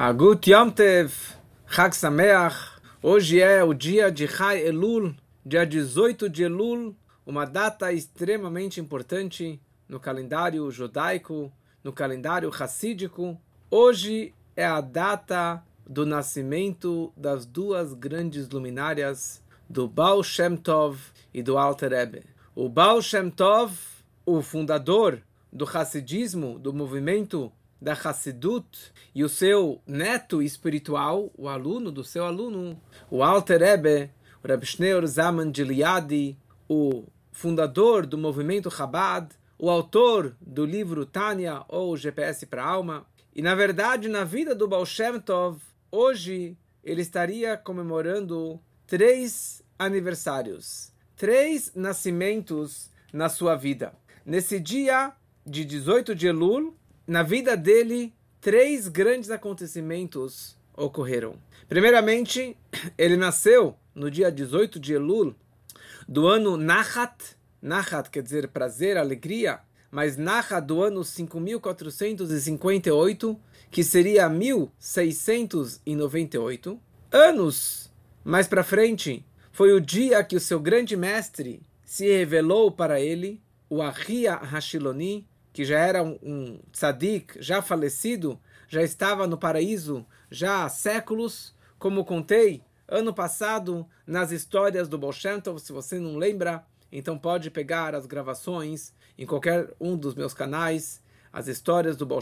Agut Yom Tev, Chag Sameach. Hoje é o dia de Chai Elul, dia 18 de Elul, uma data extremamente importante no calendário judaico, no calendário racídico. Hoje é a data do nascimento das duas grandes luminárias do Baal Shem Tov e do Alter Rebbe. O Baal Shem Tov, o fundador do Hassidismo, do movimento da Hassidut e o seu neto espiritual, o aluno do seu aluno, o Alter Rebbe, o Reb Schneur Zaman Gileadi, o fundador do movimento Chabad, o autor do livro Tânia ou GPS para a Alma. E na verdade, na vida do Baal Shem Tov, hoje ele estaria comemorando três aniversários, três nascimentos na sua vida. Nesse dia de 18 de Elul, na vida dele, três grandes acontecimentos ocorreram. Primeiramente, ele nasceu no dia 18 de Elul do ano Nahat. Nahat quer dizer prazer, alegria, mas Nahat do ano 5458, que seria 1698. Anos mais para frente, foi o dia que o seu grande mestre se revelou para ele, o Ahia Hashiloni, que já era um, um tzadik, já falecido, já estava no paraíso já há séculos, como contei ano passado nas histórias do Baal se você não lembra, então pode pegar as gravações em qualquer um dos meus canais, as histórias do Baal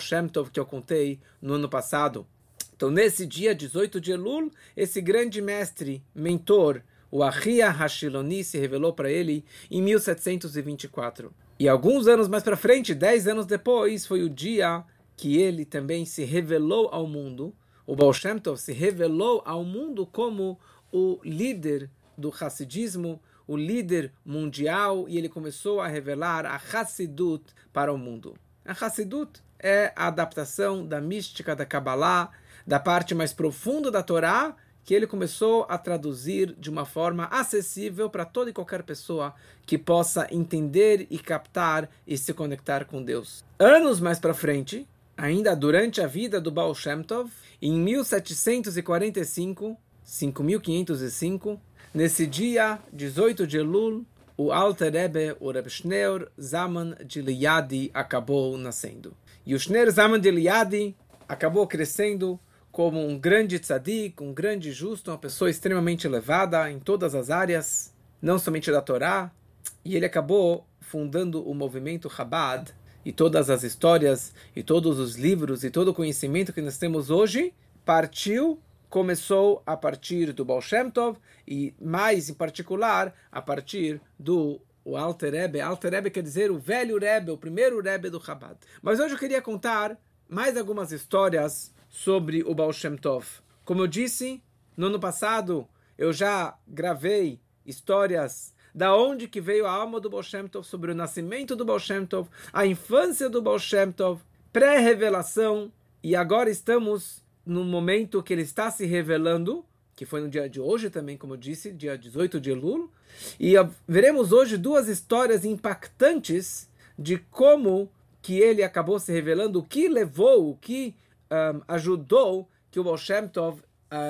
que eu contei no ano passado. Então, nesse dia 18 de Elul, esse grande mestre, mentor, o Ahia Hashiloni, se revelou para ele em 1724. E alguns anos mais para frente, dez anos depois, foi o dia que ele também se revelou ao mundo. O Baal Shem Tov se revelou ao mundo como o líder do Hassidismo, o líder mundial, e ele começou a revelar a Hassidut para o mundo. A Hassidut é a adaptação da mística da Kabbalah, da parte mais profunda da Torá, que ele começou a traduzir de uma forma acessível para toda e qualquer pessoa que possa entender e captar e se conectar com Deus. Anos mais para frente, ainda durante a vida do Baal Shem Tov, em 1745, 5505, nesse dia 18 de Elul, o Alter Rebbe, o Schneur Zaman de Liadi, acabou nascendo. E o Schneur Zaman de Liadi acabou crescendo como um grande tzadik, um grande justo, uma pessoa extremamente elevada em todas as áreas, não somente da Torá, e ele acabou fundando o movimento Chabad, e todas as histórias, e todos os livros, e todo o conhecimento que nós temos hoje, partiu, começou a partir do Baal Shem Tov, e mais em particular, a partir do o Alter Rebbe. Alter Rebbe quer dizer o velho Rebbe, o primeiro Rebbe do Chabad. Mas hoje eu queria contar mais algumas histórias sobre o Baal Shem Tov. Como eu disse, no ano passado eu já gravei histórias da onde que veio a alma do Baal Shem Tov, sobre o nascimento do Baal Shem Tov, a infância do Baal Shem Tov, pré-revelação, e agora estamos no momento que ele está se revelando, que foi no dia de hoje também, como eu disse, dia 18 de Elul, e veremos hoje duas histórias impactantes de como que ele acabou se revelando, o que levou, o que um, ajudou que o Baal Shem Tov uh,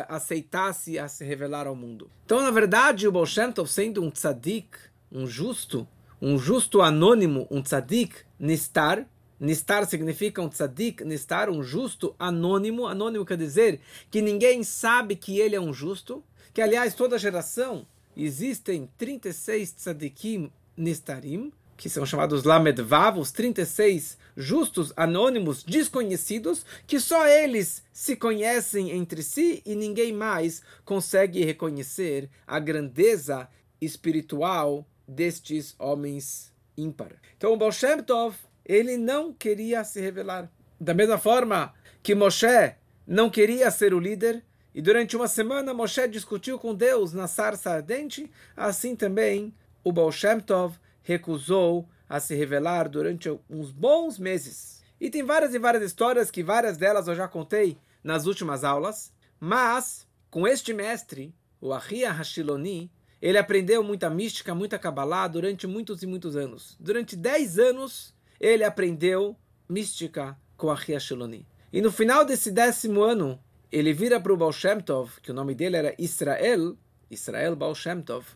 aceitasse a se revelar ao mundo. Então, na verdade, o Baal Shem Tov, sendo um tzadik, um justo, um justo anônimo, um tzadik nistar, nistar significa um tzadik, nistar, um justo anônimo, anônimo quer dizer que ninguém sabe que ele é um justo, que aliás toda geração existem 36 tzadikim nistarim, que são chamados Lamedvav, os 36 justos anônimos desconhecidos, que só eles se conhecem entre si e ninguém mais consegue reconhecer a grandeza espiritual destes homens ímpar. Então o Baal Shem Tov, ele não queria se revelar. Da mesma forma que Moshe não queria ser o líder, e durante uma semana Moshe discutiu com Deus na sarça ardente, assim também o Baal Shem Tov recusou a se revelar durante uns bons meses. E tem várias e várias histórias que várias delas eu já contei nas últimas aulas, mas com este mestre, o Ahia Hashiloni, ele aprendeu muita mística, muita Kabbalah durante muitos e muitos anos. Durante 10 anos, ele aprendeu mística com Ahia Hashiloni. E no final desse décimo ano, ele vira para o Baal Shem Tov, que o nome dele era Israel, Israel Baal Shem Tov,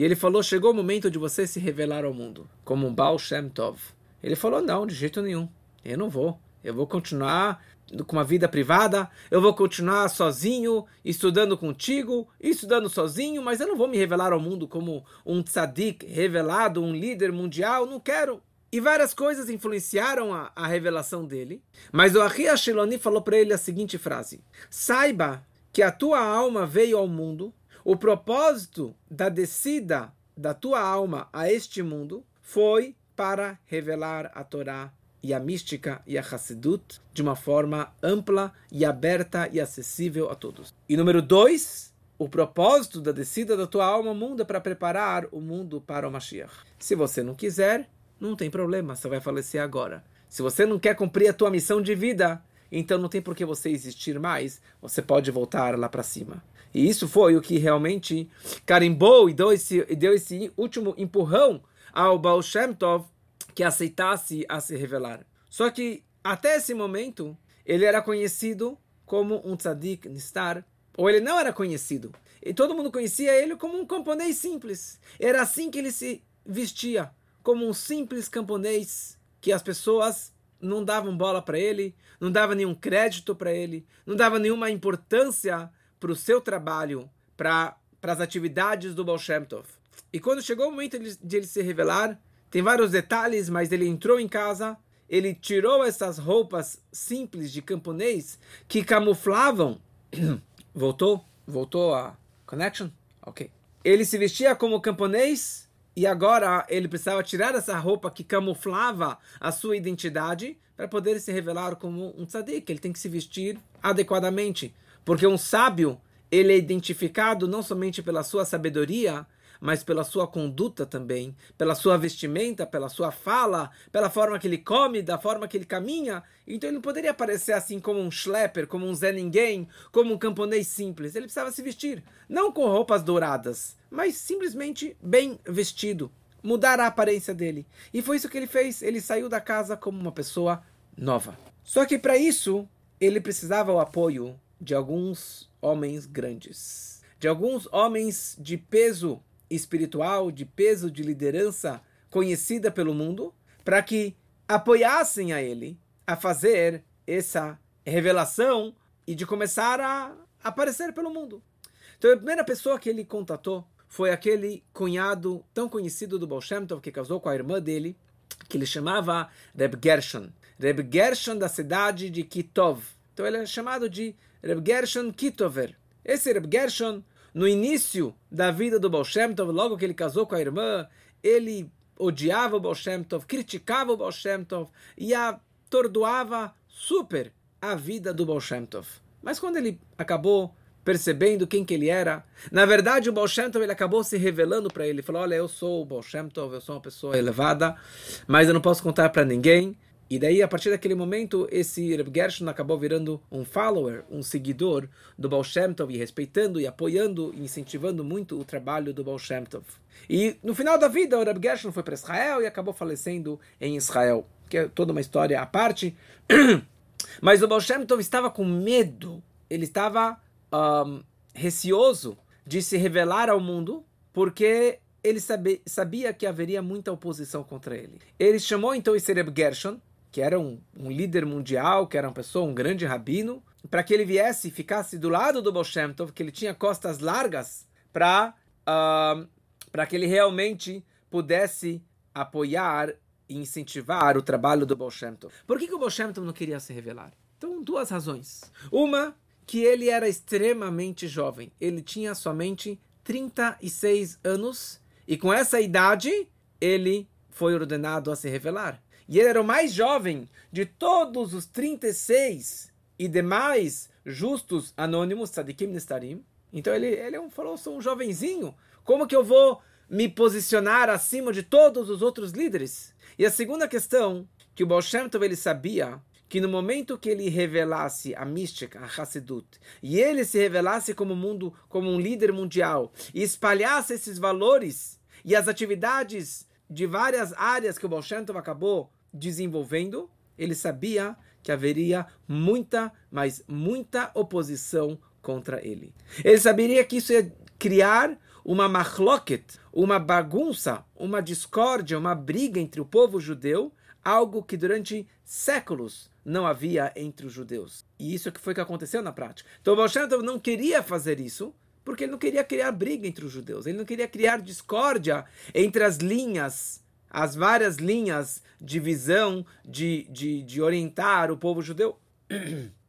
e ele falou, chegou o momento de você se revelar ao mundo, como um Baal Shem Tov. Ele falou, não, de jeito nenhum, eu não vou, eu vou continuar com uma vida privada, eu vou continuar sozinho, estudando contigo, estudando sozinho, mas eu não vou me revelar ao mundo como um tzadik revelado, um líder mundial, não quero. E várias coisas influenciaram a, a revelação dele. Mas o Ahi Ashiloni falou para ele a seguinte frase: Saiba que a tua alma veio ao mundo, o propósito da descida da tua alma a este mundo foi para revelar a Torá e a mística e a Hassidut de uma forma ampla e aberta e acessível a todos. E número dois, o propósito da descida da tua alma ao mundo é para preparar o mundo para o Mashiach. Se você não quiser, não tem problema, você vai falecer agora. Se você não quer cumprir a tua missão de vida, então não tem por que você existir mais, você pode voltar lá para cima. E isso foi o que realmente carimbou e deu esse, deu esse último empurrão ao Baal Shem Tov que aceitasse a se revelar. Só que até esse momento ele era conhecido como um tzadik nistar, ou ele não era conhecido. E todo mundo conhecia ele como um camponês simples. Era assim que ele se vestia, como um simples camponês que as pessoas não davam bola para ele, não davam nenhum crédito para ele, não davam nenhuma importância para o seu trabalho, para as atividades do Baal Shem Tov. E quando chegou o momento de ele se revelar, tem vários detalhes, mas ele entrou em casa, ele tirou essas roupas simples de camponês que camuflavam. Voltou? Voltou a connection? Ok. Ele se vestia como camponês e agora ele precisava tirar essa roupa que camuflava a sua identidade para poder se revelar como um tzadik. Ele tem que se vestir adequadamente. Porque um sábio, ele é identificado não somente pela sua sabedoria, mas pela sua conduta também, pela sua vestimenta, pela sua fala, pela forma que ele come, da forma que ele caminha. Então ele não poderia aparecer assim como um schlepper, como um Zé Ninguém, como um camponês simples. Ele precisava se vestir, não com roupas douradas, mas simplesmente bem vestido, mudar a aparência dele. E foi isso que ele fez. Ele saiu da casa como uma pessoa nova. Só que para isso, ele precisava o apoio de alguns homens grandes, de alguns homens de peso espiritual, de peso, de liderança conhecida pelo mundo, para que apoiassem a ele a fazer essa revelação e de começar a aparecer pelo mundo. Então a primeira pessoa que ele contatou foi aquele cunhado tão conhecido do Baal Shem Tov, que casou com a irmã dele, que ele chamava Reb Gershon. Reb Gershon da cidade de Kitov. Então ele é chamado de Reb Gershon Kitover. Esse Reb Gershon no início da vida do Baal Shem Tov, logo que ele casou com a irmã, ele odiava o Baal Shem Tov, criticava o Baal Shem Tov e atordoava super a vida do Baal Shem Tov. Mas quando ele acabou percebendo quem que ele era, na verdade o Baal Shem Tov ele acabou se revelando para ele, ele falou, olha, eu sou o Baal Shem Tov, eu sou uma pessoa elevada, mas eu não posso contar para ninguém, e daí, a partir daquele momento, esse Reb Gershon acabou virando um follower, um seguidor do Baal Shem Tov, e respeitando e apoiando e incentivando muito o trabalho do Baal Shem Tov. E no final da vida, o Reb Gershon foi para Israel e acabou falecendo em Israel, que é toda uma história à parte. Mas o Baal Shem Tov estava com medo, ele estava um, receoso de se revelar ao mundo, porque ele sabia, sabia que haveria muita oposição contra ele. Ele chamou então esse Reb Gershon, que era um, um, líder mundial, que era uma pessoa, um grande rabino, para que ele viesse e ficasse do lado do Baal Shem Tov, que ele tinha costas largas, para uh, que ele realmente pudesse apoiar e incentivar o trabalho do Baal Shem Tov. Por que, que o Baal Shem Tov não queria se revelar? Então, duas razões. Uma, que ele era extremamente jovem. Ele tinha somente 36 anos e com essa idade ele foi ordenado a se revelar. E ele era o mais jovem de todos os 36 e demais justos anônimos, tzadikim nestarim. Então ele, ele é falou, sou um jovenzinho, como que eu vou me posicionar acima de todos os outros líderes? E a segunda questão, que o Baal Shem Tov, ele sabia que no momento que ele revelasse a mística, a Hassidut, e ele se revelasse como mundo, como um líder mundial, e espalhasse esses valores e as atividades de várias áreas que o Baal Shem Tov acabou desenvolvendo, ele sabia que haveria muita, mas muita oposição contra ele. Ele saberia que isso ia criar uma machloket, uma bagunça, uma discórdia, uma briga entre o povo judeu, algo que durante séculos não havia entre os judeus. E isso é que foi que aconteceu na prática. Então, Baal Shem Tov não queria fazer isso, porque ele não queria criar briga entre os judeus, ele não queria criar discórdia entre as linhas, as várias linhas de visão de, de, de orientar o povo judeu.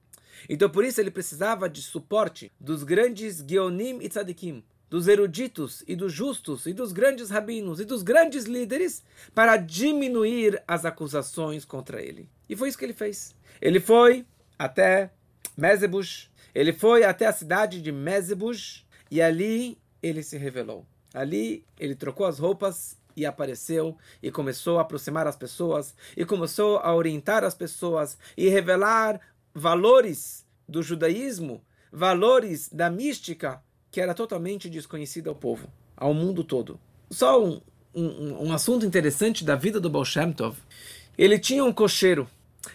Então, por isso, ele precisava de suporte dos grandes Geonim e Tzadikim, dos eruditos e dos justos e dos grandes rabinos e dos grandes líderes para diminuir as acusações contra ele. E foi isso que ele fez. Ele foi até Mezebush, ele foi até a cidade de Mezebush e ali ele se revelou. Ali ele trocou as roupas e apareceu e começou a aproximar as pessoas e começou a orientar as pessoas e revelar valores do judaísmo, valores da mística que era totalmente desconhecida ao povo, ao mundo todo. Só um, um, um assunto interessante da vida do Baal Shem Tov. Ele tinha um cocheiro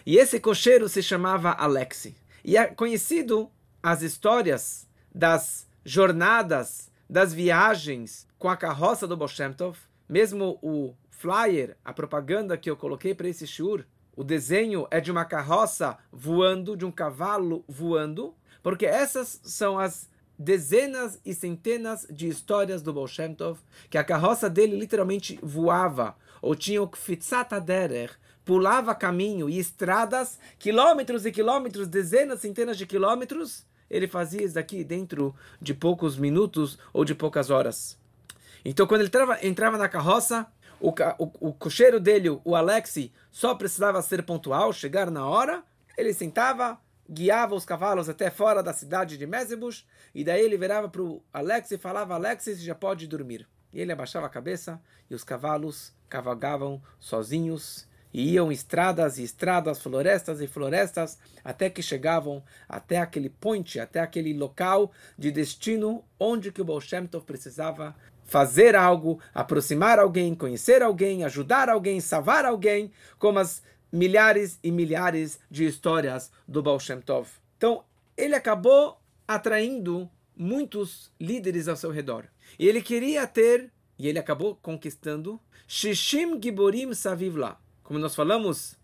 e esse cocheiro se chamava Alexi. E é conhecido as histórias das jornadas, das viagens com a carroça do Baal Shem Tov, mesmo o flyer, a propaganda que eu coloquei para esse shiur, o desenho é de uma carroça voando, de um cavalo voando, porque essas são as dezenas e centenas de histórias do Baal Tov, que a carroça dele literalmente voava, ou tinha o Kfitzat Aderer, pulava caminho e estradas, quilômetros e quilômetros, dezenas, centenas de quilômetros, ele fazia isso daqui dentro de poucos minutos ou de poucas horas. Então, quando ele entrava, na carroça, o, o, o cocheiro dele, o Alexi, só precisava ser pontual, chegar na hora, ele sentava, guiava os cavalos até fora da cidade de Mezebush, e daí ele virava para o Alexi e falava, Alexi, já pode dormir. E ele abaixava a cabeça, e os cavalos cavalgavam sozinhos, e iam estradas e estradas, florestas e florestas, até que chegavam até aquele point, até aquele local de destino onde que o Baal Shem Tov precisava fazer algo, aproximar alguém, conhecer alguém, ajudar alguém, salvar alguém, como as milhares e milhares de histórias do Baal Shem Tov. Então, ele acabou atraindo muitos líderes ao seu redor. E ele queria ter, e ele acabou conquistando, Shishim Giborim Savivla. Como nós falamos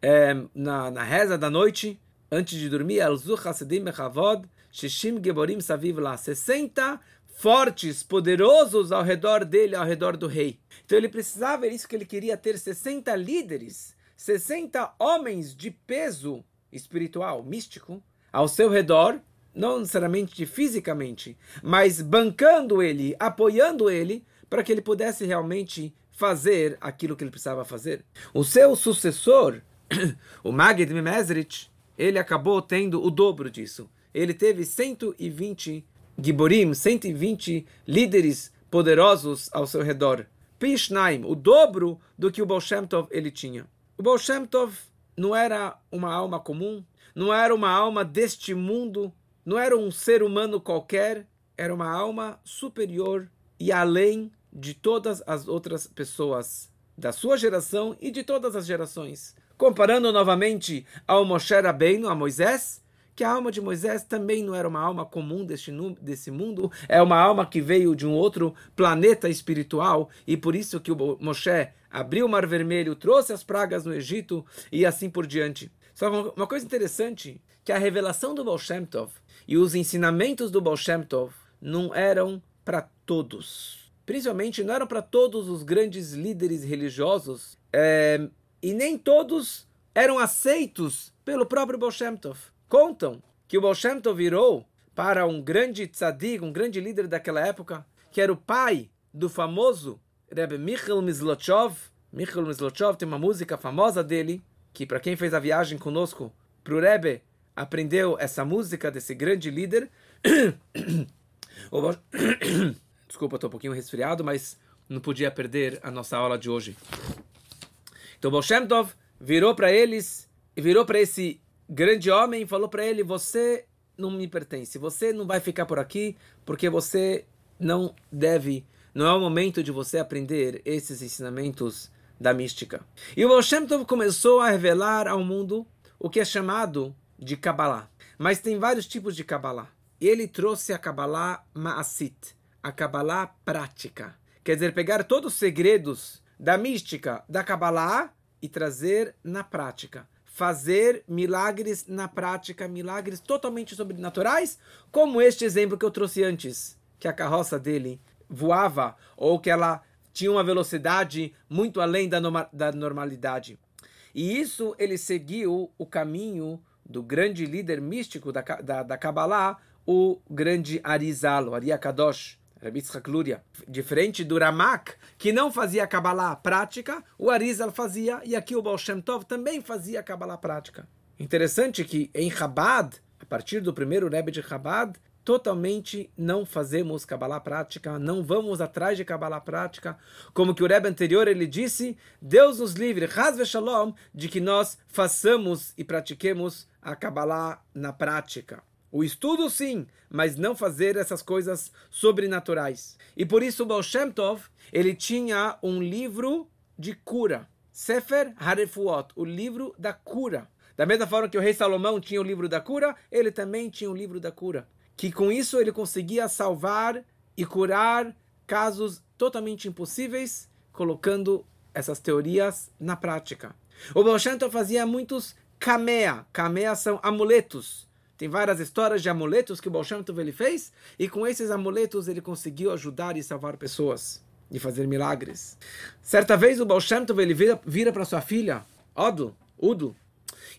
é, na, na reza da noite, antes de dormir, Al-Zuch Hasidim Mechavod, Shishim Giborim Savivla. 60 fortes, poderosos ao redor dele, ao redor do rei. Então ele precisava, era isso que ele queria ter 60 líderes, 60 homens de peso espiritual, místico, ao seu redor, não necessariamente fisicamente, mas bancando ele, apoiando ele, para que ele pudesse realmente fazer aquilo que ele precisava fazer. O seu sucessor, o Magid Mimezrich, ele acabou tendo o dobro disso. Ele teve 120 Giborim, 120 líderes poderosos ao seu redor. Pishnaim, o dobro do que o Baal Shem Tov ele tinha. O Baal Shem Tov não era uma alma comum, não era uma alma deste mundo, não era um ser humano qualquer, era uma alma superior e além de todas as outras pessoas da sua geração e de todas as gerações. Comparando novamente ao Moshe Rabbeinu, a Moisés, que a alma de Moisés também não era uma alma comum deste, desse mundo, é uma alma que veio de um outro planeta espiritual, e por isso que o Moshe abriu o Mar Vermelho, trouxe as pragas no Egito e assim por diante. Só uma coisa interessante, que a revelação do Baal Shem Tov e os ensinamentos do Baal Shem Tov não eram para todos. Principalmente não eram para todos os grandes líderes religiosos, é, e nem todos eram aceitos pelo próprio Baal Shem Tov. Contam que o Baal Tov virou para um grande tzadig, um grande líder daquela época, que era o pai do famoso Rebbe Michael Mislotchov. Michael Mislotchov tem uma música famosa dele, que para quem fez a viagem conosco para o Rebbe, aprendeu essa música desse grande líder. Desculpa, estou um pouquinho resfriado, mas não podia perder a nossa aula de hoje. Então, o Baal Shem Tov virou para eles, virou para esse grande homem falou para ele: Você não me pertence, você não vai ficar por aqui porque você não deve, não é o momento de você aprender esses ensinamentos da mística. E o Baal Tov começou a revelar ao mundo o que é chamado de Kabbalah. Mas tem vários tipos de Kabbalah. Ele trouxe a Kabbalah Ma'asit, a Kabbalah prática. Quer dizer, pegar todos os segredos da mística da Kabbalah e trazer na prática. Fazer milagres na prática, milagres totalmente sobrenaturais, como este exemplo que eu trouxe antes, que a carroça dele voava ou que ela tinha uma velocidade muito além da, da normalidade. E isso ele seguiu o caminho do grande líder místico da, da, da Kabbalah, o grande Arizal, o Rabbi Luria. Diferente do Ramak, que não fazia Kabbalah prática, o Arizal fazia, e aqui o Baal Shem Tov também fazia Kabbalah prática. Interessante que em Chabad, a partir do primeiro Rebbe de Chabad, totalmente não fazemos Kabbalah prática, não vamos atrás de Kabbalah prática, como que o Rebbe anterior ele disse, Deus nos livre, Haz Shalom, de que nós façamos e pratiquemos a Kabbalah na prática. O estudo sim, mas não fazer essas coisas sobrenaturais. E por isso Baal Shem Tov, ele tinha um livro de cura. Sefer Harefuot, o livro da cura. Da mesma forma que o rei Salomão tinha o livro da cura, ele também tinha o livro da cura. Que com isso ele conseguia salvar e curar casos totalmente impossíveis, colocando essas teorias na prática. O Baal Shem Tov fazia muitos kamea. Kamea são amuletos tem várias histórias de amuletos que o Baal ele fez, e com esses amuletos ele conseguiu ajudar e salvar pessoas e fazer milagres. Certa vez o Baal ele vira, vira para sua filha, Odo, Udo,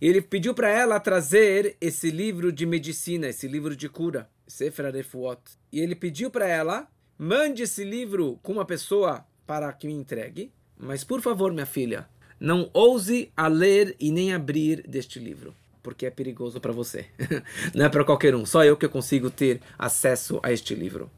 e ele pediu para ela trazer esse livro de medicina, esse livro de cura, Sefer Refuot. E ele pediu para ela, mande esse livro com uma pessoa para que me entregue, mas por favor, minha filha, não ouse a ler e nem abrir deste livro porque é perigoso para você. Não é para qualquer um, só eu que consigo ter acesso a este livro.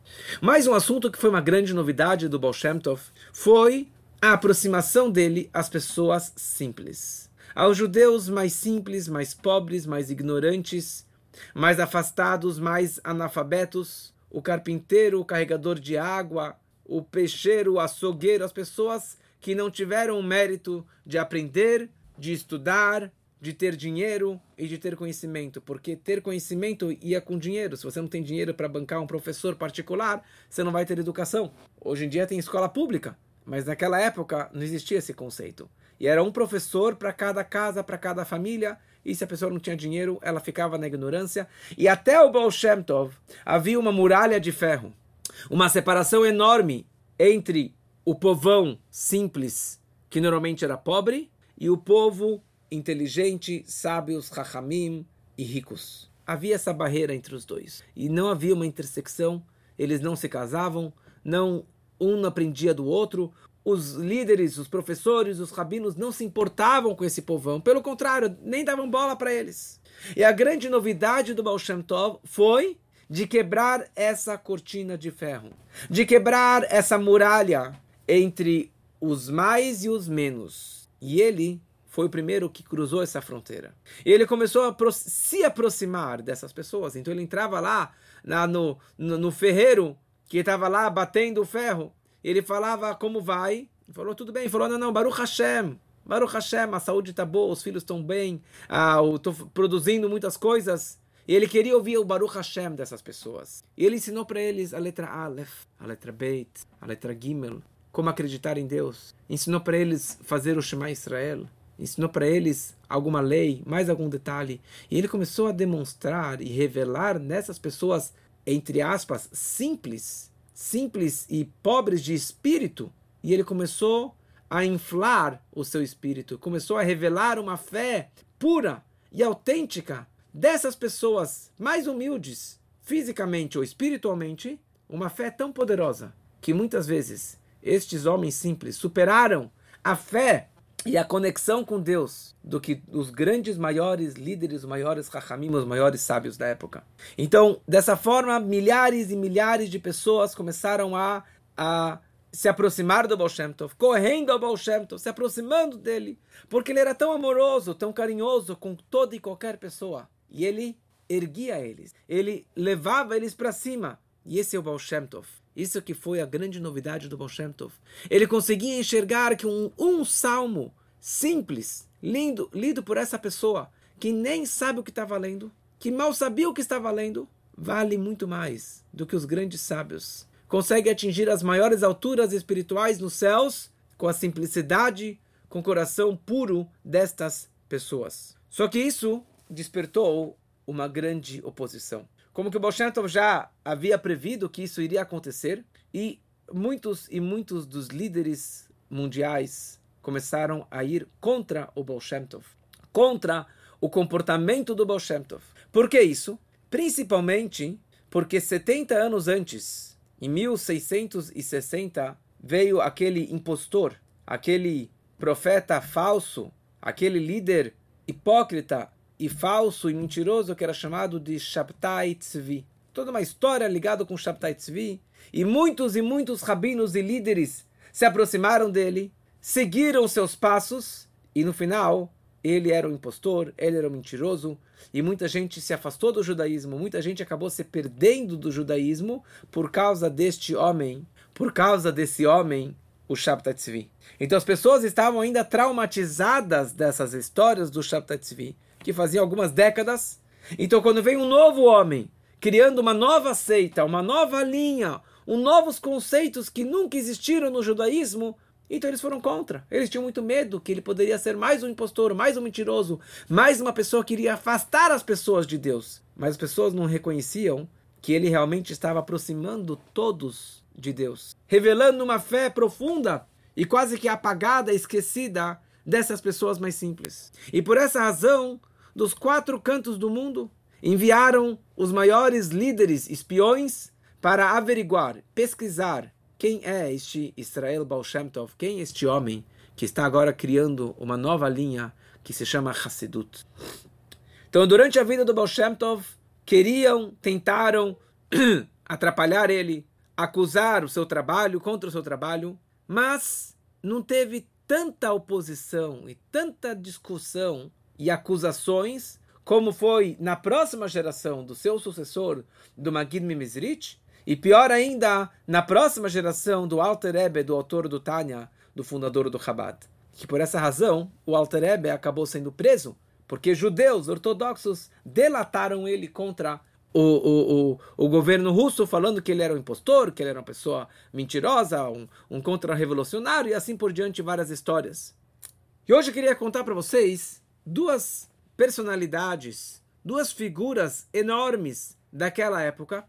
Mais um assunto que foi uma grande novidade do Baal Tov foi a aproximação dele às pessoas simples. Aos judeus mais simples, mais pobres, mais ignorantes, mais afastados, mais analfabetos, o carpinteiro, o carregador de água, o peixeiro, o açougueiro, as pessoas que não tiveram o mérito de aprender, de estudar, de ter dinheiro e de ter conhecimento, porque ter conhecimento ia com dinheiro. Se você não tem dinheiro para bancar um professor particular, você não vai ter educação. Hoje em dia tem escola pública, mas naquela época não existia esse conceito. E era um professor para cada casa, para cada família, e se a pessoa não tinha dinheiro, ela ficava na ignorância. E até o Baal Shem Tov havia uma muralha de ferro, uma separação enorme entre o povão simples, que normalmente era pobre, e o povo inteligente, sábios, rachamim e ricos. Havia essa barreira entre os dois. E não havia uma intersecção, eles não se casavam, não um não aprendia do outro. Os líderes, os professores, os rabinos não se importavam com esse povão. Pelo contrário, nem davam bola para eles. E a grande novidade do Baal Shem Tov foi de quebrar essa cortina de ferro, de quebrar essa muralha entre os mais e os menos. E ele foi o primeiro que cruzou essa fronteira. E ele começou a se aproximar dessas pessoas. Então ele entrava lá na, no, no, no ferreiro que estava lá batendo o ferro. Ele falava como vai. Ele falou tudo bem. Ele falou não, não, Baruch Hashem. Baruch Hashem, a saúde está boa, os filhos estão bem, ah, estou produzindo muitas coisas. E ele queria ouvir o Baruch Hashem dessas pessoas. E ele ensinou para eles a letra Aleph, a letra Beit, a letra Gimel, como acreditar em Deus. Ensinou para eles fazer o Shema Israel ensinou para eles alguma lei, mais algum detalhe. E ele começou a demonstrar e revelar nessas pessoas, entre aspas, simples, simples e pobres de espírito. E ele começou a inflar o seu espírito, começou a revelar uma fé pura e autêntica dessas pessoas mais humildes, fisicamente ou espiritualmente, uma fé tão poderosa que muitas vezes estes homens simples superaram a fé e a conexão com Deus do que os grandes, maiores líderes, os maiores rachamim, os maiores sábios da época. Então, dessa forma, milhares e milhares de pessoas começaram a, a se aproximar do Baal Shem Tov, correndo ao Baal Shem Tov, se aproximando dele, porque ele era tão amoroso, tão carinhoso com toda e qualquer pessoa. E ele erguia eles, ele levava eles para cima. E esse é o Baal Shem Tov. Isso que foi a grande novidade do Baal Tov. Ele conseguia enxergar que um, um salmo simples, lindo, lido por essa pessoa, que nem sabe o que está valendo, que mal sabia o que está valendo, vale muito mais do que os grandes sábios. Consegue atingir as maiores alturas espirituais nos céus com a simplicidade, com o coração puro destas pessoas. Só que isso despertou uma grande oposição. Como que o Baal já havia previsto que isso iria acontecer e muitos e muitos dos líderes mundiais começaram a ir contra o Baal contra o comportamento do Baal Por que isso? Principalmente porque 70 anos antes, em 1660, veio aquele impostor, aquele profeta falso, aquele líder hipócrita e falso e mentiroso que era chamado de Shabtai Tzvi. Toda uma história ligada com Shabtai Tzvi. E muitos e muitos rabinos e líderes se aproximaram dele, seguiram seus passos e no final ele era um impostor, ele era um mentiroso e muita gente se afastou do judaísmo, muita gente acabou se perdendo do judaísmo por causa deste homem, por causa desse homem, o Shabtai Tzvi. Então as pessoas estavam ainda traumatizadas dessas histórias do Shabtai Tzvi que fazia algumas décadas. Então, quando vem um novo homem criando uma nova seita, uma nova linha, um novos conceitos que nunca existiram no judaísmo, então eles foram contra. Eles tinham muito medo que ele poderia ser mais um impostor, mais um mentiroso, mais uma pessoa que iria afastar as pessoas de Deus. Mas as pessoas não reconheciam que ele realmente estava aproximando todos de Deus, revelando uma fé profunda e quase que apagada, esquecida dessas pessoas mais simples. E por essa razão, dos quatro cantos do mundo, enviaram os maiores líderes espiões para averiguar, pesquisar quem é este Israel Baal Shem Tov, quem é este homem que está agora criando uma nova linha que se chama Hassidut. Então, durante a vida do Baal Shem Tov, queriam, tentaram atrapalhar ele, acusar o seu trabalho, contra o seu trabalho, mas não teve tanta oposição e tanta discussão e acusações, como foi na próxima geração do seu sucessor, do Magid Mimizrich, e pior ainda, na próxima geração do Alter Rebbe, do autor do Tanya, do fundador do Chabad. Que por essa razão, o Alter Rebbe acabou sendo preso, porque judeus ortodoxos delataram ele contra o, o, o, o governo russo, falando que ele era um impostor, que ele era uma pessoa mentirosa, um, um contra-revolucionário, e assim por diante, várias histórias. E hoje eu queria contar para vocês duas personalidades, duas figuras enormes daquela época,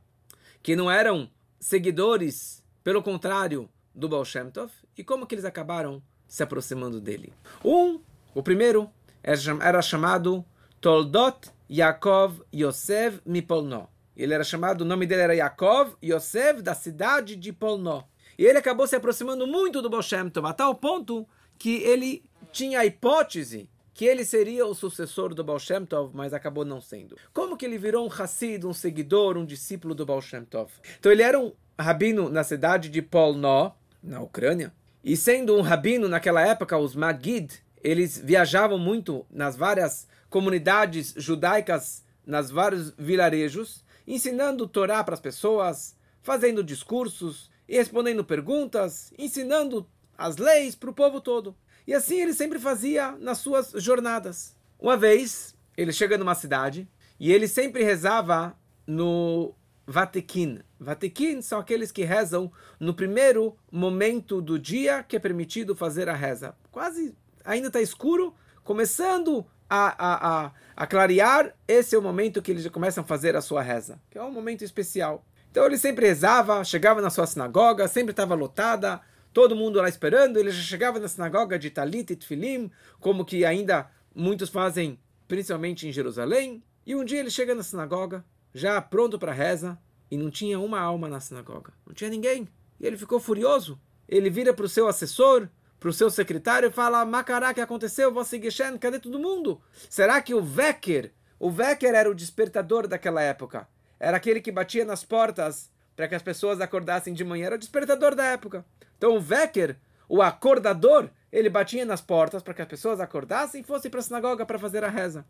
que não eram seguidores, pelo contrário, do Baal Shem Tov, e como que eles acabaram se aproximando dele. Um, o primeiro, era chamado Toldot Yaakov Yosef Mipolno. Ele era chamado, o nome dele era Yaakov Yosef, da cidade de Polno. E ele acabou se aproximando muito do Baal Shem Tov, a tal ponto que ele tinha a hipótese que ele seria o sucessor do Baal Shem Tov, mas acabou não sendo. Como que ele virou um Hassid, um seguidor, um discípulo do Baal Shem Tov? Então ele era um rabino na cidade de Polno, na Ucrânia, e sendo um rabino naquela época, os Magid, eles viajavam muito nas várias comunidades judaicas, nas vários vilarejos, ensinando Torá para as pessoas, fazendo discursos respondendo perguntas, ensinando as leis para o povo todo. E assim ele sempre fazia nas suas jornadas. Uma vez, ele chega numa cidade e ele sempre rezava no Vatekin. Vatekin são aqueles que rezam no primeiro momento do dia que é permitido fazer a reza. Quase ainda está escuro, começando a, a, a, a, clarear, esse é o momento que eles começam a fazer a sua reza, que é um momento especial. Então ele sempre rezava, chegava na sua sinagoga, sempre estava lotada, todo mundo lá esperando, ele já chegava na sinagoga de Talit e Tfilim, como que ainda muitos fazem, principalmente em Jerusalém. E um dia ele chega na sinagoga, já pronto para reza, e não tinha uma alma na sinagoga. Não tinha ninguém. E ele ficou furioso. Ele vira para o seu assessor, para o seu secretário e fala: Macará, que aconteceu? Você Geshen, cadê todo mundo? Será que o Vecker, o Vecker era o despertador daquela época? Era aquele que batia nas portas para que as pessoas acordassem de manhã, era o despertador da época. Então o Vecker, o acordador, ele batia nas portas para que as pessoas acordassem e fossem para a sinagoga para fazer a reza.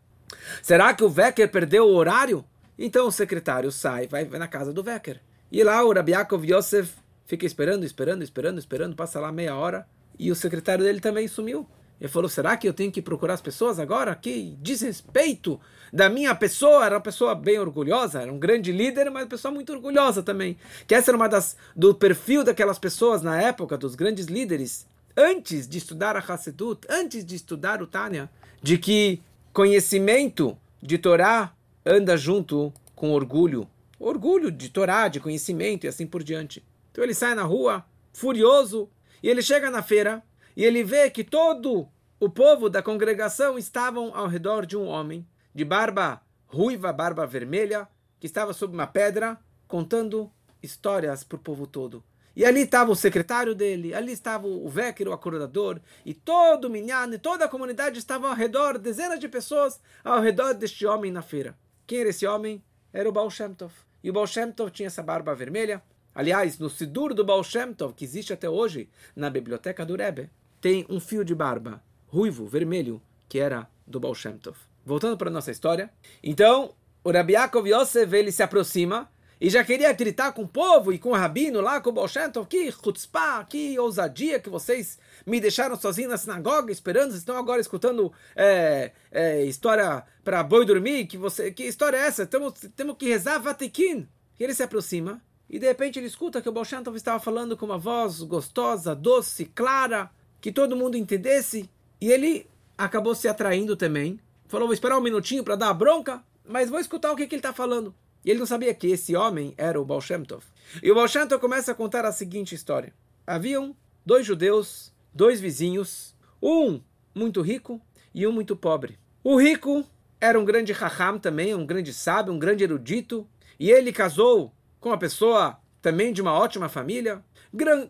Será que o Vecker perdeu o horário? Então o secretário sai, vai, vai na casa do Vecker. E lá o Rabbi Yaakov Yosef fica esperando, esperando, esperando, esperando, passa lá meia hora e o secretário dele também sumiu. Ele falou: será que eu tenho que procurar as pessoas agora? Que desrespeito da minha pessoa. Era uma pessoa bem orgulhosa, era um grande líder, mas uma pessoa muito orgulhosa também. Que essa era uma das do perfil daquelas pessoas na época, dos grandes líderes, antes de estudar a Hassedut, antes de estudar o Tânia, de que conhecimento de Torá anda junto com orgulho. Orgulho de Torá, de conhecimento e assim por diante. Então ele sai na rua, furioso, e ele chega na feira e ele vê que todo o povo da congregação estavam ao redor de um homem de barba ruiva, barba vermelha, que estava sob uma pedra, contando histórias para o povo todo. E ali estava o secretário dele, ali estava o Veker, o acordador, e todo o minyan, e toda a comunidade estavam ao redor, dezenas de pessoas ao redor deste homem na feira. Quem era esse homem? Era o Baal Shem Tov. E o Baal Shem Tov tinha essa barba vermelha. Aliás, no Sidur do Baal Shem Tov, que existe até hoje na biblioteca do Rebbe, tem um fio de barba ruivo, vermelho, que era do Baal Shem Tov. Voltando para a nossa história. Então, o Rabi Yaakov Yosef, ele se aproxima e já queria gritar com o povo e com o rabino lá, com o Baal Shem Tov, que chutzpah, que ousadia que vocês me deixaram sozinho na sinagoga esperando, vocês estão agora escutando é, é, história para boi dormir, que, você, que história é essa? Temos, temos que rezar Vatikin. E ele se aproxima e de repente ele escuta que o Baal Shem Tov estava falando com uma voz gostosa, doce, clara, que todo mundo entendesse. E ele acabou se atraindo também. Falou: vou esperar um minutinho para dar a bronca, mas vou escutar o que, que ele está falando. E ele não sabia que esse homem era o Baal Shem Tov. E o Baal Shem Tov começa a contar a seguinte história: haviam dois judeus, dois vizinhos, um muito rico e um muito pobre. O rico era um grande raham também, um grande sábio, um grande erudito, e ele casou com uma pessoa também de uma ótima família,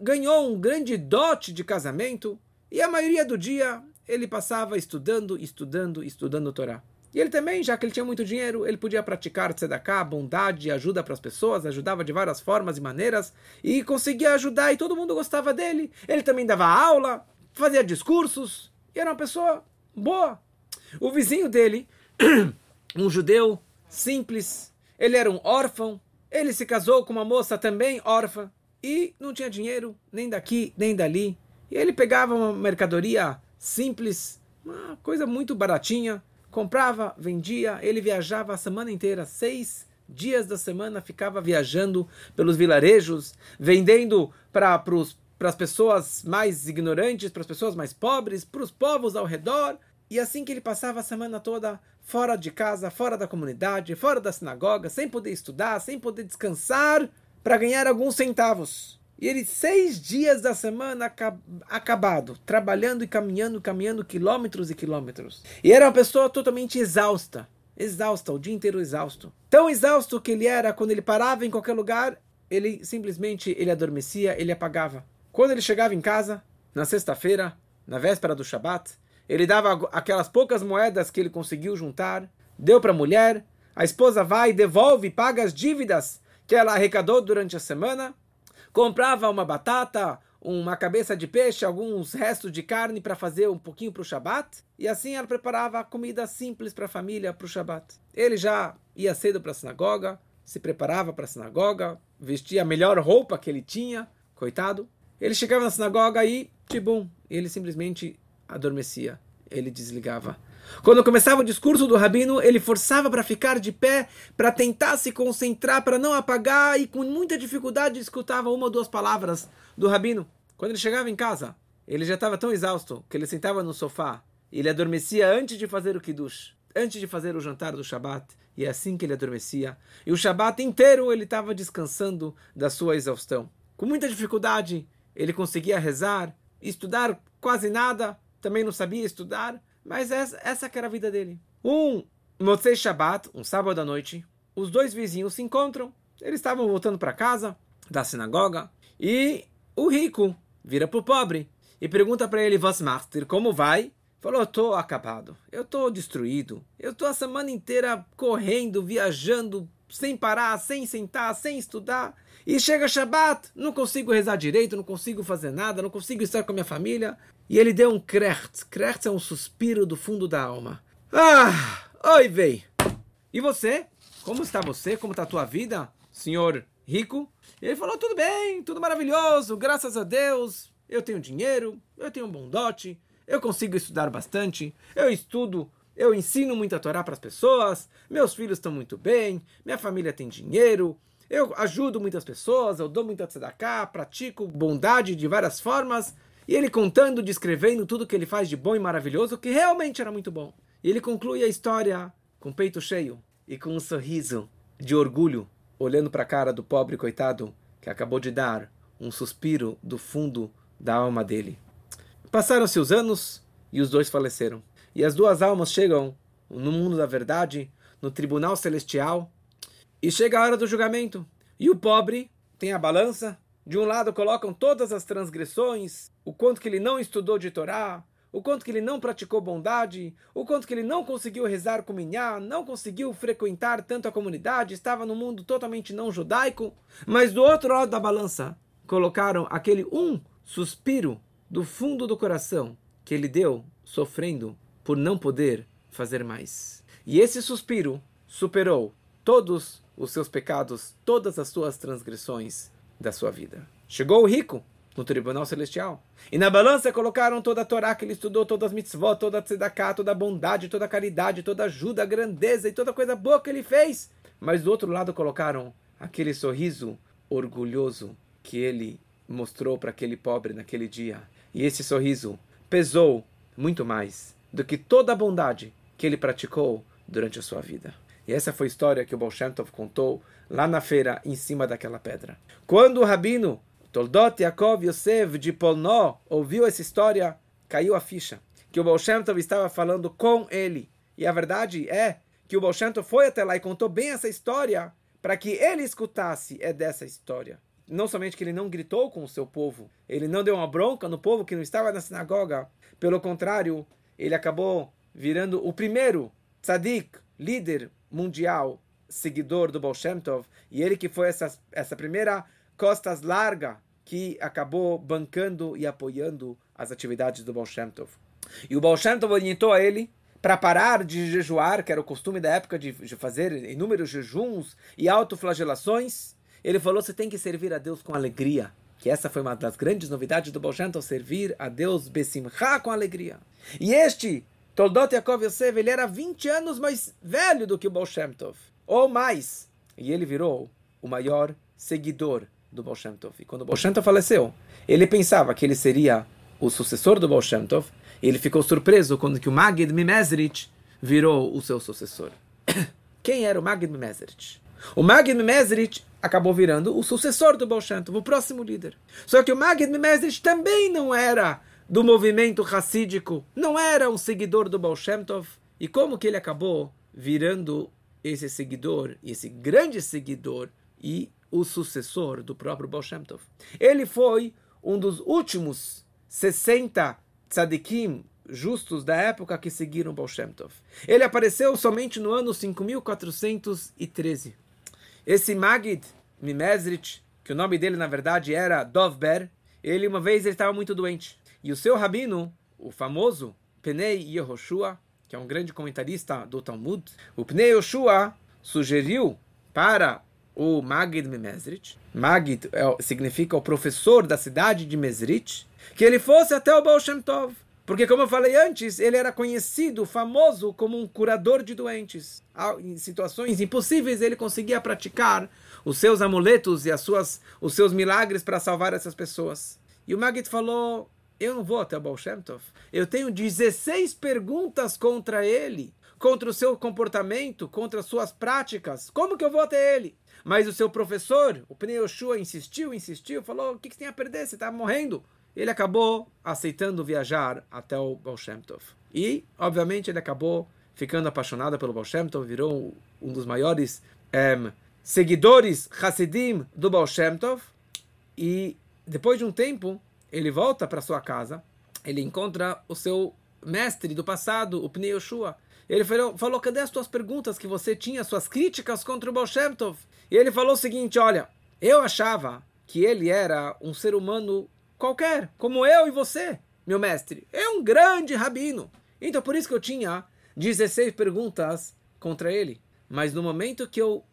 ganhou um grande dote de casamento, e a maioria do dia ele passava estudando, estudando, estudando Torá. E ele também, já que ele tinha muito dinheiro, ele podia praticar tzedakah, bondade, ajuda para as pessoas, ajudava de várias formas e maneiras, e conseguia ajudar, e todo mundo gostava dele. Ele também dava aula, fazia discursos, e era uma pessoa boa. O vizinho dele, um judeu simples, ele era um órfão, ele se casou com uma moça também órfã, e não tinha dinheiro, nem daqui, nem dali. E ele pegava uma mercadoria simples, uma coisa muito baratinha, comprava, vendia, ele viajava a semana inteira, seis dias da semana ficava viajando pelos vilarejos, vendendo para as pessoas mais ignorantes, para as pessoas mais pobres, para os povos ao redor. E assim que ele passava a semana toda fora de casa, fora da comunidade, fora da sinagoga, sem poder estudar, sem poder descansar, para ganhar alguns centavos. E ele, seis dias da semana acabado, trabalhando e caminhando, caminhando quilômetros e quilômetros. E era uma pessoa totalmente exausta. Exausta, o dia inteiro exausto. Tão exausto que ele era, quando ele parava em qualquer lugar, ele simplesmente ele adormecia, ele apagava. Quando ele chegava em casa, na sexta-feira, na véspera do Shabat, ele dava aquelas poucas moedas que ele conseguiu juntar, deu para a mulher, a esposa vai, devolve, paga as dívidas que ela arrecadou durante a semana, comprava uma batata, uma cabeça de peixe, alguns restos de carne para fazer um pouquinho para o Shabat. E assim ela preparava comida simples para a família para o Shabat. Ele já ia cedo para a sinagoga, se preparava para a sinagoga, vestia a melhor roupa que ele tinha, coitado. Ele chegava na sinagoga e, tibum, ele simplesmente adormecia. Ele desligava. Quando começava o discurso do rabino, ele forçava para ficar de pé, para tentar se concentrar, para não apagar, e com muita dificuldade escutava uma ou duas palavras do rabino. Quando ele chegava em casa, ele já estava tão exausto que ele sentava no sofá e ele adormecia antes de fazer o kiddush, antes de fazer o jantar do Shabat, e é assim que ele adormecia. E o Shabat inteiro ele estava descansando da sua exaustão. Com muita dificuldade, ele conseguia rezar, estudar quase nada, também não sabia estudar, mas essa, essa que era a vida dele. Um Motzei Shabbat, um sábado à noite, os dois vizinhos se encontram. Eles estavam voltando para casa da sinagoga e o rico vira para o pobre e pergunta para ele, macht como vai? Falou, eu tô acabado, eu tô destruído, eu tô a semana inteira correndo, viajando, sem parar, sem sentar, sem estudar. E chega Shabbat, não consigo rezar direito, não consigo fazer nada, não consigo estar com a minha família. E ele deu um krecht. Krecht é um suspiro do fundo da alma. Ah, oi, vei. E você? Como está você? Como está a tua vida, senhor rico? Ele falou, tudo bem, tudo maravilhoso, graças a Deus. Eu tenho dinheiro, eu tenho um bom dote, eu consigo estudar bastante, eu estudo, eu ensino muita Torá para as pessoas, meus filhos estão muito bem, minha família tem dinheiro, eu ajudo muitas pessoas, eu dou muita tzedakah, pratico bondade de várias formas. E ele contando, descrevendo tudo que ele faz de bom e maravilhoso, que realmente era muito bom. E ele conclui a história com o peito cheio e com um sorriso de orgulho, olhando para a cara do pobre coitado que acabou de dar um suspiro do fundo da alma dele. Passaram-se os anos e os dois faleceram. E as duas almas chegam no mundo da verdade, no tribunal celestial, e chega a hora do julgamento. E o pobre tem a balança. De um lado colocam todas as transgressões, o quanto que ele não estudou de Torá, o quanto que ele não praticou bondade, o quanto que ele não conseguiu rezar com minhá, não conseguiu frequentar tanto a comunidade, estava no mundo totalmente não judaico. Mas do outro lado da balança, colocaram aquele um suspiro do fundo do coração que ele deu sofrendo por não poder fazer mais. E esse suspiro superou todos os seus pecados, todas as suas transgressões da sua vida. Chegou o rico no tribunal celestial. E na balança colocaram toda a Torá que ele estudou, todas as mitzvot, toda a tzedakah, toda a bondade, toda a caridade, toda a ajuda, a grandeza e toda a coisa boa que ele fez. Mas do outro lado colocaram aquele sorriso orgulhoso que ele mostrou para aquele pobre naquele dia. E esse sorriso pesou muito mais do que toda a bondade que ele praticou durante a sua vida. E essa foi a história que o Baal contou lá na feira, em cima daquela pedra. Quando o rabino Toldot Yaakov Yosef de Polnó ouviu essa história, caiu a ficha. Que o Baal Shem Tov estava falando com ele. E a verdade é que o Baal Shem Tov foi até lá e contou bem essa história para que ele escutasse é dessa história. Não somente que ele não gritou com o seu povo, ele não deu uma bronca no povo que não estava na sinagoga. Pelo contrário, ele acabou virando o primeiro tzadik, líder mundial seguidor do Baal Shem Tov, e ele que foi essa, essa primeira costas larga que acabou bancando e apoiando as atividades do Baal Shem Tov. E o Baal Shem Tov orientou a ele para parar de jejuar, que era o costume da época de, fazer inúmeros jejuns e autoflagelações. Ele falou: você tem que servir a Deus com alegria. Que essa foi uma das grandes novidades do Baal Shem Tov, servir a Deus besimcha com alegria. E este Toldot Yaakov Yosef, ele era 20 anos mais velho do que o Baal Shem Tov, ou mais. E ele virou o maior seguidor do Baal Shem Tov. E quando o Baal Shem Tov faleceu, ele pensava que ele seria o sucessor do Baal Shem Tov, e ele ficou surpreso quando que o Magid Mimezrich virou o seu sucessor. Quem era o Magid Mimezrich? O Magid Mimezrich acabou virando o sucessor do Baal Shem Tov, o próximo líder. Só que o Magid Mimezrich também não era do movimento racídico, não era um seguidor do Baal Shem Tov. E como que ele acabou virando esse seguidor, esse grande seguidor e o sucessor do próprio Baal Shem Tov? Ele foi um dos últimos 60 tzadikim justos da época que seguiram Baal Shem Tov. Ele apareceu somente no ano 5413. Esse Magid Mimezrich, que o nome dele na verdade era Dovber, ele uma vez estava muito doente. E o seu rabino, o famoso Pnei Yehoshua, que é um grande comentarista do Talmud, o Pnei Yehoshua sugeriu para o Magid Mesrit, Magid é, significa o professor da cidade de Mesrit, que ele fosse até o Baal Shem Tov. Porque, como eu falei antes, ele era conhecido, famoso como um curador de doentes. Em situações impossíveis, ele conseguia praticar os seus amuletos e as suas, os seus milagres para salvar essas pessoas. E o Magid falou: eu não vou até o Baal Shem Tov. Eu tenho 16 perguntas contra ele, contra o seu comportamento, contra as suas práticas. Como que eu vou até ele? Mas o seu professor, o Pnei Yoshua, insistiu, insistiu, falou: o que, que tem a perder? Você está morrendo. Ele acabou aceitando viajar até o Baal Shem Tov. E, obviamente, ele acabou ficando apaixonado pelo Baal Shem Tov, virou um dos maiores um, seguidores Hasidim do Baal Shem Tov. E, depois de um tempo, ele volta para sua casa, ele encontra o seu mestre do passado, o Pnei Yoshua. Ele falou, falou, cadê as tuas perguntas que você tinha, suas críticas contra o Baal Shem Tov? E ele falou o seguinte, olha, eu achava que ele era um ser humano qualquer, como eu e você, meu mestre. É um grande rabino. Então por isso que eu tinha 16 perguntas contra ele. Mas no momento que eu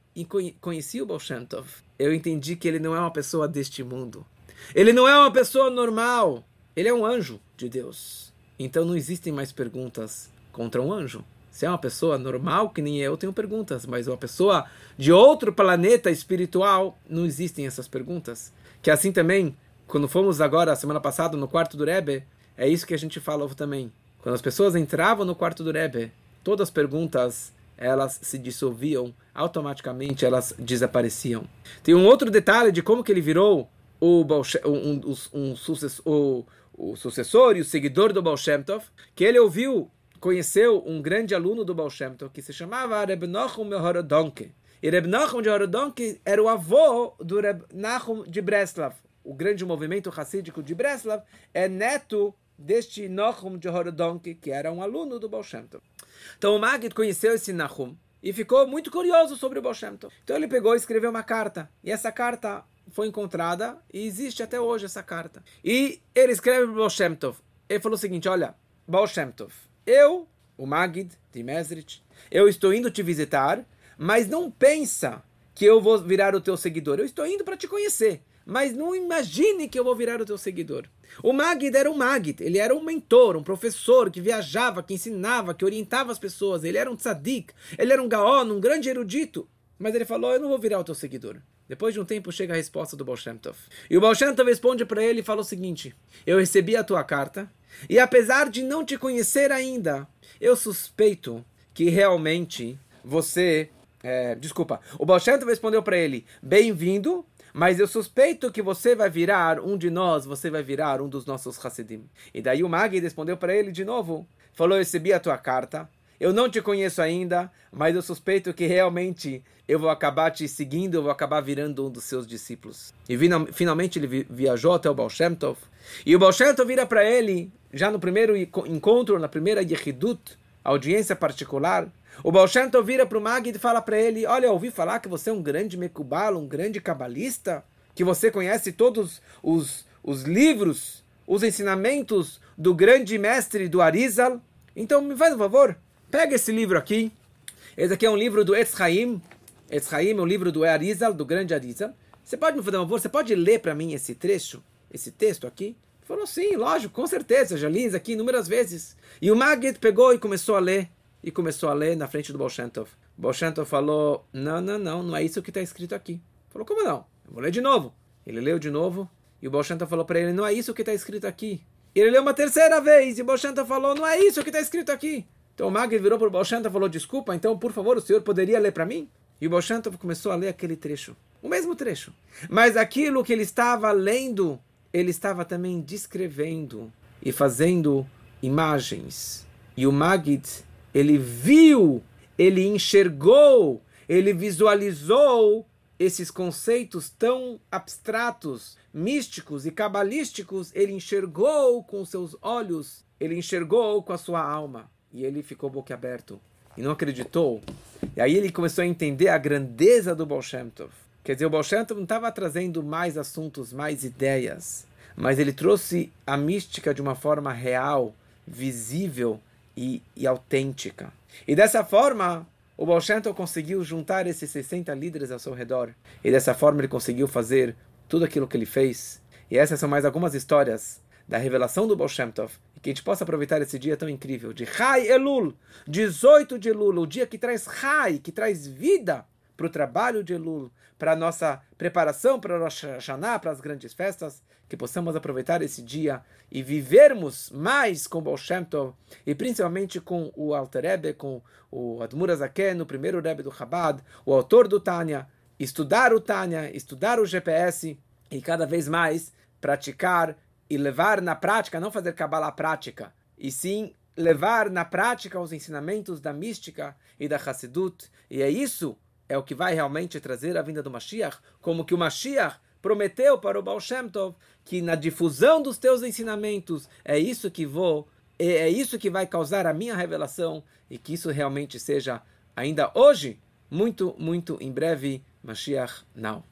conheci o Baal Shem Tov, eu entendi que ele não é uma pessoa deste mundo. Ele não é uma pessoa normal. Ele é um anjo de Deus. então não existem mais perguntas contra um anjo. Se é uma pessoa normal, que nem eu, tenho perguntas, mas uma pessoa de outro planeta espiritual, não existem essas perguntas. Que assim também, quando fomos agora, semana passada, no quarto do Rebbe, é isso que a gente falou também. Quando as pessoas entravam no quarto do Rebbe, todas as perguntas, elas se dissolviam, automaticamente elas desapareciam. Tem um outro detalhe de como que ele virou o, um, um, um, sucessor, o, o sucessor e o seguidor do Baal Shem Tov, que ele ouviu conheceu um grande aluno do Baal Shem Tov, que se chamava Reb Nachum Horodonke. E Reb Nachum de Horodonke era o avô do Reb Nachum de Breslav. O grande movimento racídico de Breslav é neto deste Nachum de Horodonke, que era um aluno do Baal Shem Tov. Então o Magid conheceu esse Nachum e ficou muito curioso sobre o Baal Shem Tov. Então ele pegou e escreveu uma carta. E essa carta foi encontrada e existe até hoje essa carta. E ele escreve para o Baal Shem Tov. Ele falou o seguinte, olha, Baal Shem Tov, eu, o Magid de Mesrit, eu estou indo te visitar, mas não pensa que eu vou virar o teu seguidor. Eu estou indo para te conhecer, mas não imagine que eu vou virar o teu seguidor. O Magid era um Magid, ele era um mentor, um professor que viajava, que ensinava, que orientava as pessoas. Ele era um tzadik, ele era um gaon, um grande erudito. Mas ele falou: Eu não vou virar o teu seguidor. Depois de um tempo chega a resposta do Baal Shem Tov. E o Baal Shem Tov responde para ele e fala o seguinte: Eu recebi a tua carta, e apesar de não te conhecer ainda, eu suspeito que realmente você. É, desculpa, o Tov respondeu para ele: Bem-vindo, mas eu suspeito que você vai virar um de nós, você vai virar um dos nossos Hassidim. E daí o Magi respondeu para ele de novo: Falou, eu recebi a tua carta, eu não te conheço ainda, mas eu suspeito que realmente eu vou acabar te seguindo, eu vou acabar virando um dos seus discípulos. E finalmente ele viajou até o Baal Shem Tov. E o Baal Shem Tov vira para ele, já no primeiro encontro, na primeira Yehidut, audiência particular, o Baal Shem Tov vira para o Magid e fala para ele, olha, eu ouvi falar que você é um grande Mekubal, um grande cabalista, que você conhece todos os, os livros, os ensinamentos do grande mestre do Arizal. Então me faz um favor, pega esse livro aqui. Esse aqui é um livro do Etz Haim, Etzraim é o livro do Arizal, do grande Arizal. Você pode me fazer um favor? Você pode ler para mim esse trecho, esse texto aqui? Ele falou, sim, lógico, com certeza, já li isso aqui inúmeras vezes. E o Magid pegou e começou a ler, e começou a ler na frente do Bolshentov. Bolshentov falou, não, não, não, não é isso que está escrito aqui. Falou, como não? Eu vou ler de novo. Ele leu de novo, e o Bolshentov falou para ele, não é isso que está escrito aqui. Ele leu uma terceira vez, e o Bolshentov falou, não é isso que está escrito aqui. Então o Magid virou para o Bolshentov e falou, desculpa, então, por favor, o senhor poderia ler para mim? E o Bolshantov começou a ler aquele trecho, o mesmo trecho. Mas aquilo que ele estava lendo, ele estava também descrevendo e fazendo imagens. E o Magid, ele viu, ele enxergou, ele visualizou esses conceitos tão abstratos, místicos e cabalísticos, ele enxergou com seus olhos, ele enxergou com a sua alma. E ele ficou boquiaberto e não acreditou. E aí ele começou a entender a grandeza do Baal Shem Tov. Quer dizer, o Baal Shem Tov não estava trazendo mais assuntos, mais ideias, mas ele trouxe a mística de uma forma real, visível e, e autêntica. E dessa forma, o Baal Shem Tov conseguiu juntar esses 60 líderes ao seu redor. E dessa forma ele conseguiu fazer tudo aquilo que ele fez. E essas são mais algumas histórias da revelação do Baal Shem Tov, que a gente possa aproveitar esse dia tão incrível de Rai Elul, 18 de Elul, o dia que traz Rai, que traz vida para o trabalho de Elul, para a nossa preparação para Rosh Hashanah, para as grandes festas, que possamos aproveitar esse dia e vivermos mais com Baal Shem Tov, e principalmente com o Alter Rebbe, com o Admur Azaken, o primeiro Rebbe do Chabad, o autor do Tânia, estudar o Tânia, estudar o GPS, e cada vez mais praticar e levar na prática, não fazer Kabbalah prática, e sim levar na prática os ensinamentos da mística e da Hassidut. E é isso é o que vai realmente trazer a vinda do Mashiach, como que o Mashiach prometeu para o Baal Shem Tov, que na difusão dos teus ensinamentos é isso que vou é, é isso que vai causar a minha revelação e que isso realmente seja ainda hoje, muito, muito em breve, Mashiach now.